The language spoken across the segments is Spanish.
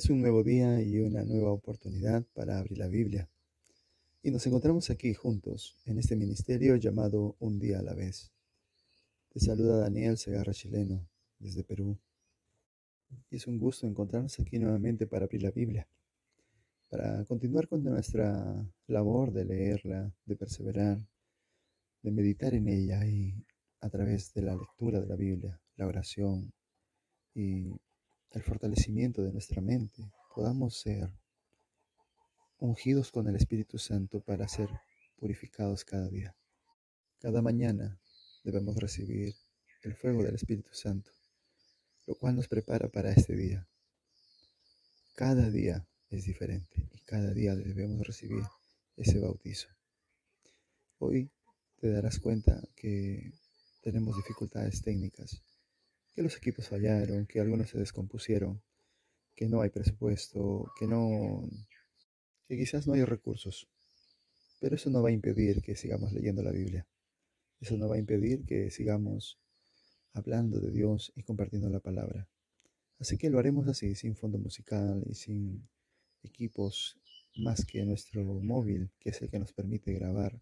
Es un nuevo día y una nueva oportunidad para abrir la Biblia. Y nos encontramos aquí juntos en este ministerio llamado Un día a la vez. Te saluda Daniel Segarra Chileno desde Perú. Y es un gusto encontrarnos aquí nuevamente para abrir la Biblia, para continuar con nuestra labor de leerla, de perseverar, de meditar en ella y a través de la lectura de la Biblia, la oración y el fortalecimiento de nuestra mente, podamos ser ungidos con el Espíritu Santo para ser purificados cada día. Cada mañana debemos recibir el fuego del Espíritu Santo, lo cual nos prepara para este día. Cada día es diferente y cada día debemos recibir ese bautizo. Hoy te darás cuenta que tenemos dificultades técnicas que los equipos fallaron, que algunos se descompusieron, que no hay presupuesto, que no, que quizás no hay recursos. Pero eso no va a impedir que sigamos leyendo la Biblia. Eso no va a impedir que sigamos hablando de Dios y compartiendo la palabra. Así que lo haremos así, sin fondo musical y sin equipos más que nuestro móvil, que es el que nos permite grabar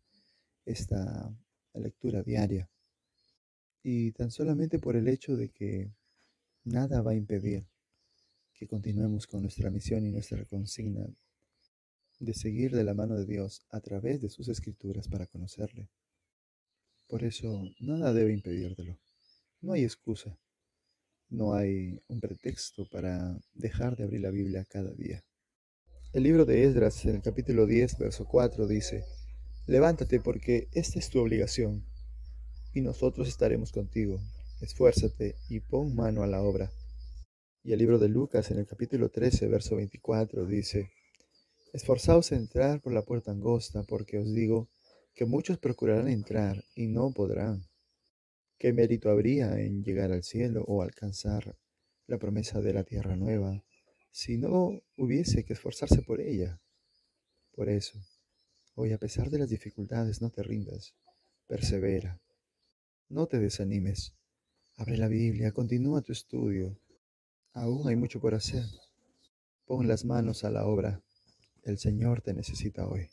esta lectura diaria y tan solamente por el hecho de que nada va a impedir que continuemos con nuestra misión y nuestra consigna de seguir de la mano de Dios a través de sus escrituras para conocerle. Por eso nada debe impedírtelo. No hay excusa. No hay un pretexto para dejar de abrir la Biblia cada día. El libro de Esdras, en el capítulo 10, verso 4, dice, Levántate porque esta es tu obligación y nosotros estaremos contigo. Esfuérzate y pon mano a la obra. Y el libro de Lucas en el capítulo 13, verso 24 dice, Esforzaos a entrar por la puerta angosta, porque os digo que muchos procurarán entrar y no podrán. ¿Qué mérito habría en llegar al cielo o alcanzar la promesa de la tierra nueva si no hubiese que esforzarse por ella? Por eso, hoy a pesar de las dificultades, no te rindas, persevera no te desanimes. Abre la Biblia, continúa tu estudio. Aún hay mucho por hacer. Pon las manos a la obra. El Señor te necesita hoy.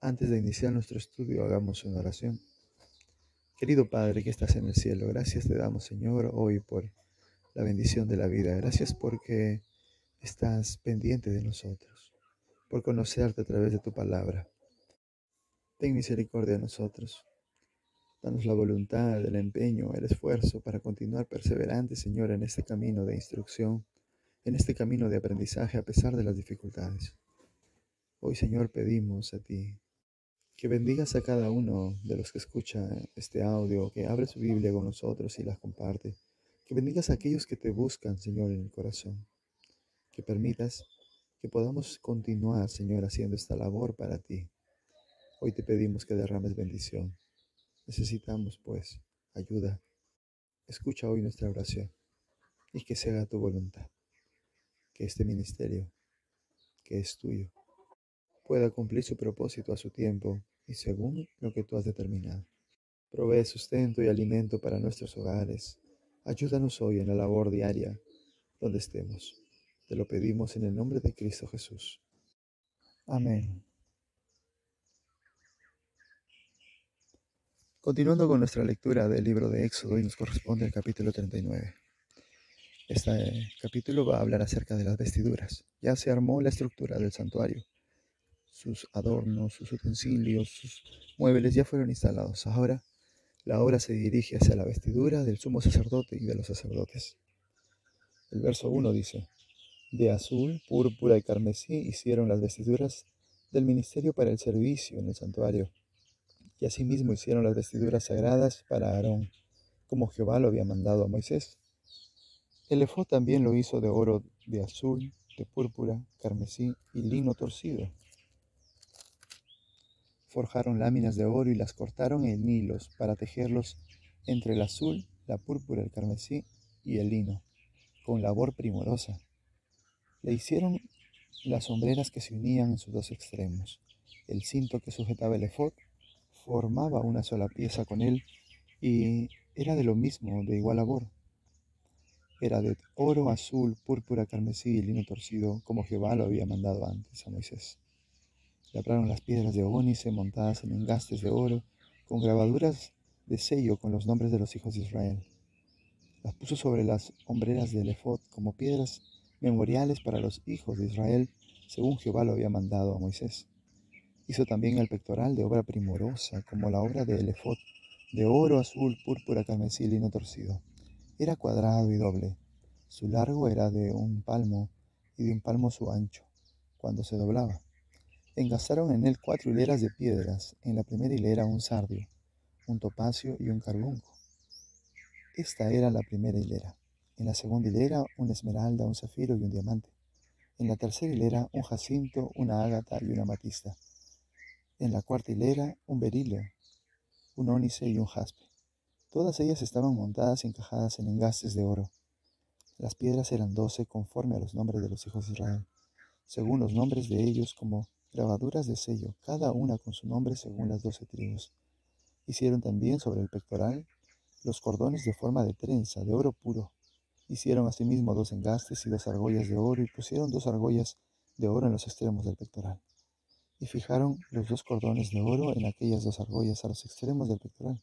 Antes de iniciar nuestro estudio, hagamos una oración. Querido Padre que estás en el cielo, gracias te damos, Señor, hoy por la bendición de la vida. Gracias porque estás pendiente de nosotros, por conocerte a través de tu palabra. Ten misericordia de nosotros. Danos la voluntad, el empeño, el esfuerzo para continuar perseverantes, Señor, en este camino de instrucción, en este camino de aprendizaje a pesar de las dificultades. Hoy, Señor, pedimos a ti que bendigas a cada uno de los que escucha este audio, que abre su Biblia con nosotros y las comparte. Que bendigas a aquellos que te buscan, Señor, en el corazón. Que permitas que podamos continuar, Señor, haciendo esta labor para ti. Hoy te pedimos que derrames bendición Necesitamos, pues, ayuda. Escucha hoy nuestra oración y que se haga tu voluntad. Que este ministerio, que es tuyo, pueda cumplir su propósito a su tiempo y según lo que tú has determinado. Provee sustento y alimento para nuestros hogares. Ayúdanos hoy en la labor diaria donde estemos. Te lo pedimos en el nombre de Cristo Jesús. Amén. Continuando con nuestra lectura del libro de Éxodo y nos corresponde el capítulo 39. Este capítulo va a hablar acerca de las vestiduras. Ya se armó la estructura del santuario. Sus adornos, sus utensilios, sus muebles ya fueron instalados. Ahora la obra se dirige hacia la vestidura del sumo sacerdote y de los sacerdotes. El verso 1 dice, de azul, púrpura y carmesí hicieron las vestiduras del ministerio para el servicio en el santuario y asimismo hicieron las vestiduras sagradas para Aarón, como Jehová lo había mandado a Moisés. El efod también lo hizo de oro, de azul, de púrpura, carmesí y lino torcido. Forjaron láminas de oro y las cortaron en hilos para tejerlos entre el azul, la púrpura, el carmesí y el lino, con labor primorosa. Le hicieron las sombreras que se unían en sus dos extremos, el cinto que sujetaba el efod formaba una sola pieza con él y era de lo mismo, de igual labor. era de oro, azul, púrpura, carmesí y lino torcido, como Jehová lo había mandado antes a Moisés. Labraron las piedras de ónice montadas en engastes de oro, con grabaduras de sello con los nombres de los hijos de Israel. Las puso sobre las hombreras del efod como piedras memoriales para los hijos de Israel, según Jehová lo había mandado a Moisés. Hizo también el pectoral de obra primorosa, como la obra del efod, de oro, azul, púrpura, carmesí y lino torcido. Era cuadrado y doble. Su largo era de un palmo y de un palmo su ancho, cuando se doblaba. Engastaron en él cuatro hileras de piedras, en la primera hilera un sardio, un topacio y un carbunco. Esta era la primera hilera. En la segunda hilera una esmeralda, un zafiro y un diamante. En la tercera hilera un jacinto, una ágata y una matista. En la cuarta hilera un berilio, un ónice y un jaspe. Todas ellas estaban montadas y encajadas en engastes de oro. Las piedras eran doce conforme a los nombres de los hijos de Israel, según los nombres de ellos como grabaduras de sello, cada una con su nombre según las doce tribus. Hicieron también sobre el pectoral los cordones de forma de trenza, de oro puro. Hicieron asimismo dos engastes y dos argollas de oro y pusieron dos argollas de oro en los extremos del pectoral. Y fijaron los dos cordones de oro en aquellas dos argollas a los extremos del pectoral.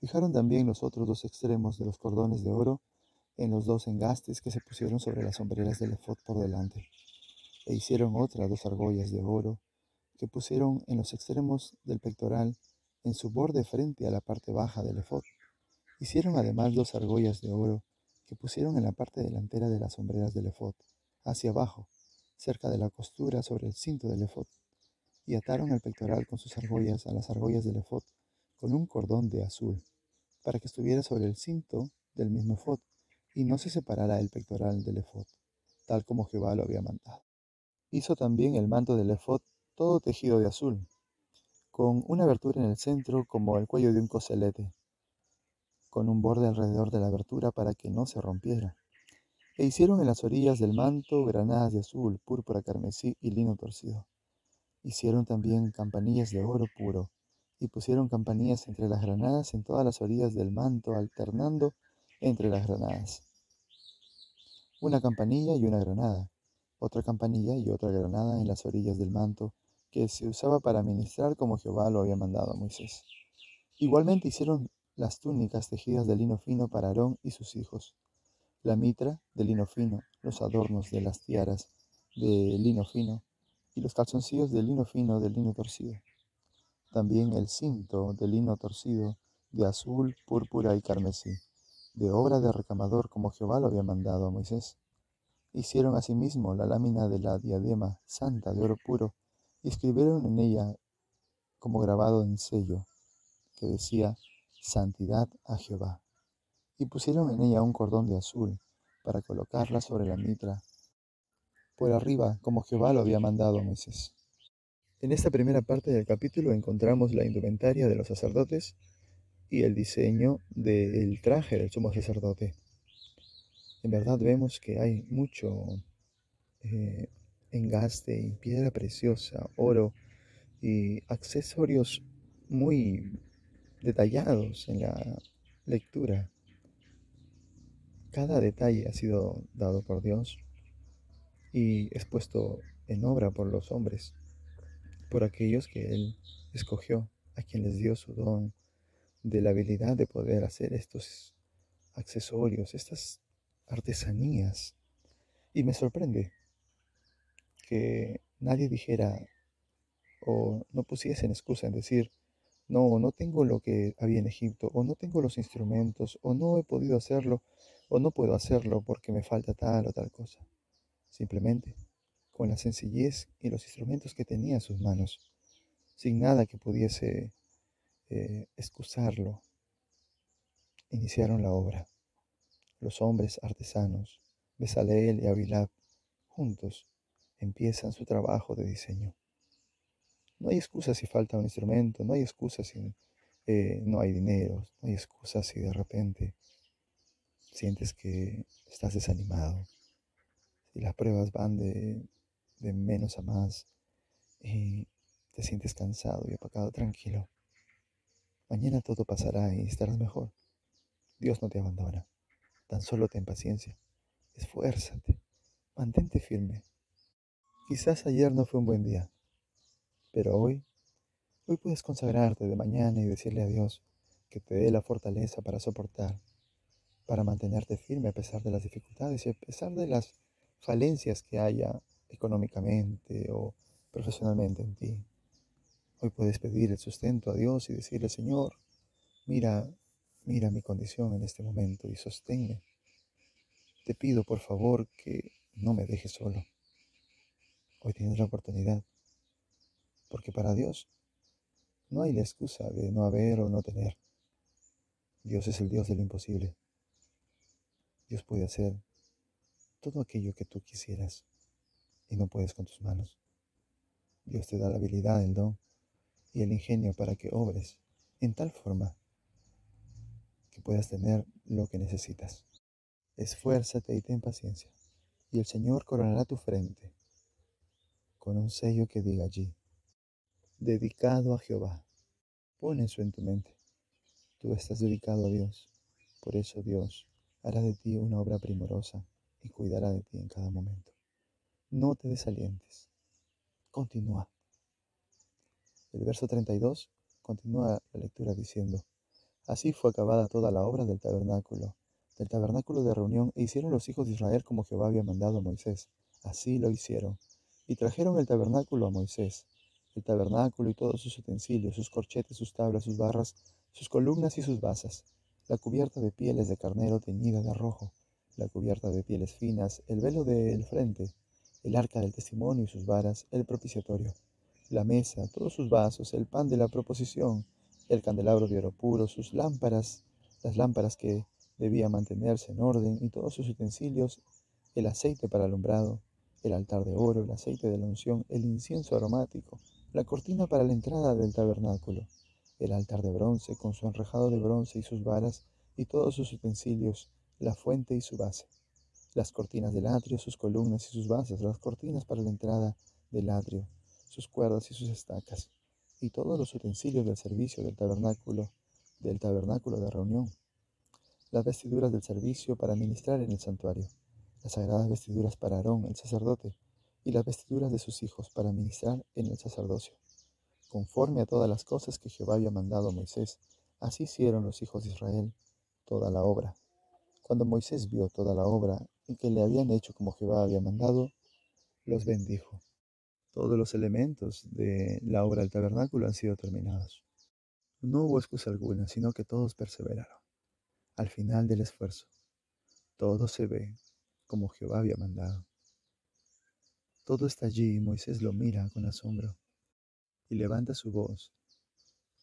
Fijaron también los otros dos extremos de los cordones de oro en los dos engastes que se pusieron sobre las sombreras del efod por delante. E hicieron otras dos argollas de oro que pusieron en los extremos del pectoral en su borde frente a la parte baja del efod. Hicieron además dos argollas de oro que pusieron en la parte delantera de las sombreras del efod, hacia abajo, cerca de la costura sobre el cinto del efod, y ataron el pectoral con sus argollas a las argollas del efod con un cordón de azul, para que estuviera sobre el cinto del mismo efod, y no se separara el pectoral del efod, tal como Jehová lo había mandado. Hizo también el manto del efod todo tejido de azul, con una abertura en el centro como el cuello de un coselete, con un borde alrededor de la abertura para que no se rompiera. E hicieron en las orillas del manto granadas de azul, púrpura, carmesí y lino torcido. Hicieron también campanillas de oro puro, y pusieron campanillas entre las granadas en todas las orillas del manto, alternando entre las granadas. Una campanilla y una granada, otra campanilla y otra granada en las orillas del manto, que se usaba para ministrar como Jehová lo había mandado a Moisés. Igualmente hicieron las túnicas tejidas de lino fino para Aarón y sus hijos, la mitra de lino fino, los adornos de las tiaras de lino fino y los calzoncillos de lino fino de lino torcido. También el cinto de lino torcido de azul, púrpura y carmesí, de obra de recamador como Jehová lo había mandado a Moisés. Hicieron asimismo la lámina de la diadema santa de oro puro y escribieron en ella como grabado en sello, que decía, Santidad a Jehová. Y pusieron en ella un cordón de azul para colocarla sobre la mitra, por arriba, como Jehová lo había mandado a Moisés. En esta primera parte del capítulo encontramos la indumentaria de los sacerdotes y el diseño del traje del sumo sacerdote. En verdad vemos que hay mucho eh, engaste y piedra preciosa, oro y accesorios muy detallados en la lectura. Cada detalle ha sido dado por Dios y expuesto en obra por los hombres, por aquellos que Él escogió, a quien les dio su don de la habilidad de poder hacer estos accesorios, estas artesanías. Y me sorprende que nadie dijera o no pusiesen excusa en decir, no, no tengo lo que había en Egipto, o no tengo los instrumentos, o no he podido hacerlo, o no puedo hacerlo porque me falta tal o tal cosa. Simplemente, con la sencillez y los instrumentos que tenía en sus manos, sin nada que pudiese eh, excusarlo, iniciaron la obra. Los hombres artesanos, Besaleel y Abilab, juntos, empiezan su trabajo de diseño. No hay excusa si falta un instrumento, no hay excusa si eh, no hay dinero, no hay excusa si de repente sientes que estás desanimado, si las pruebas van de, de menos a más y te sientes cansado y apagado, tranquilo. Mañana todo pasará y estarás mejor. Dios no te abandona. Tan solo ten paciencia. Esfuérzate. Mantente firme. Quizás ayer no fue un buen día, pero hoy, hoy puedes consagrarte de mañana y decirle a Dios que te dé la fortaleza para soportar, para mantenerte firme a pesar de las dificultades y a pesar de las falencias que haya económicamente o profesionalmente en ti. Hoy puedes pedir el sustento a Dios y decirle, Señor, mira, mira mi condición en este momento y sosténme. Te pido por favor que no me dejes solo. Hoy tienes la oportunidad, porque para Dios no hay la excusa de no haber o no tener. Dios es el Dios de lo imposible. Dios puede hacer todo aquello que tú quisieras y no puedes con tus manos. Dios te da la habilidad, el don y el ingenio para que obres en tal forma que puedas tener lo que necesitas. Esfuérzate y ten paciencia, y el Señor coronará tu frente con un sello que diga allí, dedicado a Jehová. Pon eso en tu mente. Tú estás dedicado a Dios, por eso Dios hará de ti una obra primorosa y cuidará de ti en cada momento. No te desalientes. Continúa. El verso 32 continúa la lectura diciendo, Así fue acabada toda la obra del tabernáculo, del tabernáculo de reunión, e hicieron los hijos de Israel como Jehová había mandado a Moisés. Así lo hicieron. Y trajeron el tabernáculo a Moisés, el tabernáculo y todos sus utensilios, sus corchetes, sus tablas, sus barras, sus columnas y sus basas, la cubierta de pieles de carnero teñida de rojo, la cubierta de pieles finas, el velo del frente, el arca del testimonio y sus varas, el propiciatorio. La mesa, todos sus vasos, el pan de la proposición, el candelabro de oro puro, sus lámparas, las lámparas que debían mantenerse en orden y todos sus utensilios, el aceite para alumbrado, el altar de oro, el aceite de la unción, el incienso aromático, la cortina para la entrada del tabernáculo, el altar de bronce con su enrejado de bronce y sus varas y todos sus utensilios, la fuente y su base, las cortinas del atrio, sus columnas y sus bases, las cortinas para la entrada del atrio, sus cuerdas y sus estacas, y todos los utensilios del servicio del tabernáculo, del tabernáculo de reunión, las vestiduras del servicio para ministrar en el santuario, las sagradas vestiduras para Aarón, el sacerdote, y las vestiduras de sus hijos para ministrar en el sacerdocio. Conforme a todas las cosas que Jehová había mandado a Moisés, así hicieron los hijos de Israel toda la obra. Cuando Moisés vio toda la obra y que le habían hecho como Jehová había mandado, los bendijo. Todos los elementos de la obra del tabernáculo han sido terminados. No hubo excusa alguna, sino que todos perseveraron. Al final del esfuerzo, todo se ve como Jehová había mandado. Todo está allí y Moisés lo mira con asombro y levanta su voz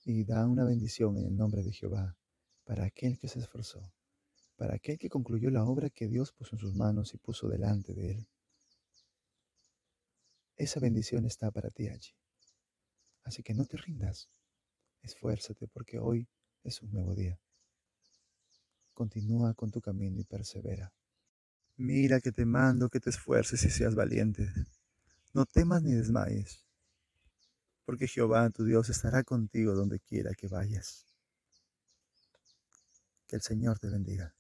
y da una bendición en el nombre de Jehová para aquel que se esforzó, para aquel que concluyó la obra que Dios puso en sus manos y puso delante de él. Esa bendición está para ti allí. Así que no te rindas. Esfuérzate porque hoy es un nuevo día. Continúa con tu camino y persevera. Mira que te mando que te esfuerces y seas valiente. No temas ni desmayes, porque Jehová tu Dios estará contigo donde quiera que vayas. Que el Señor te bendiga.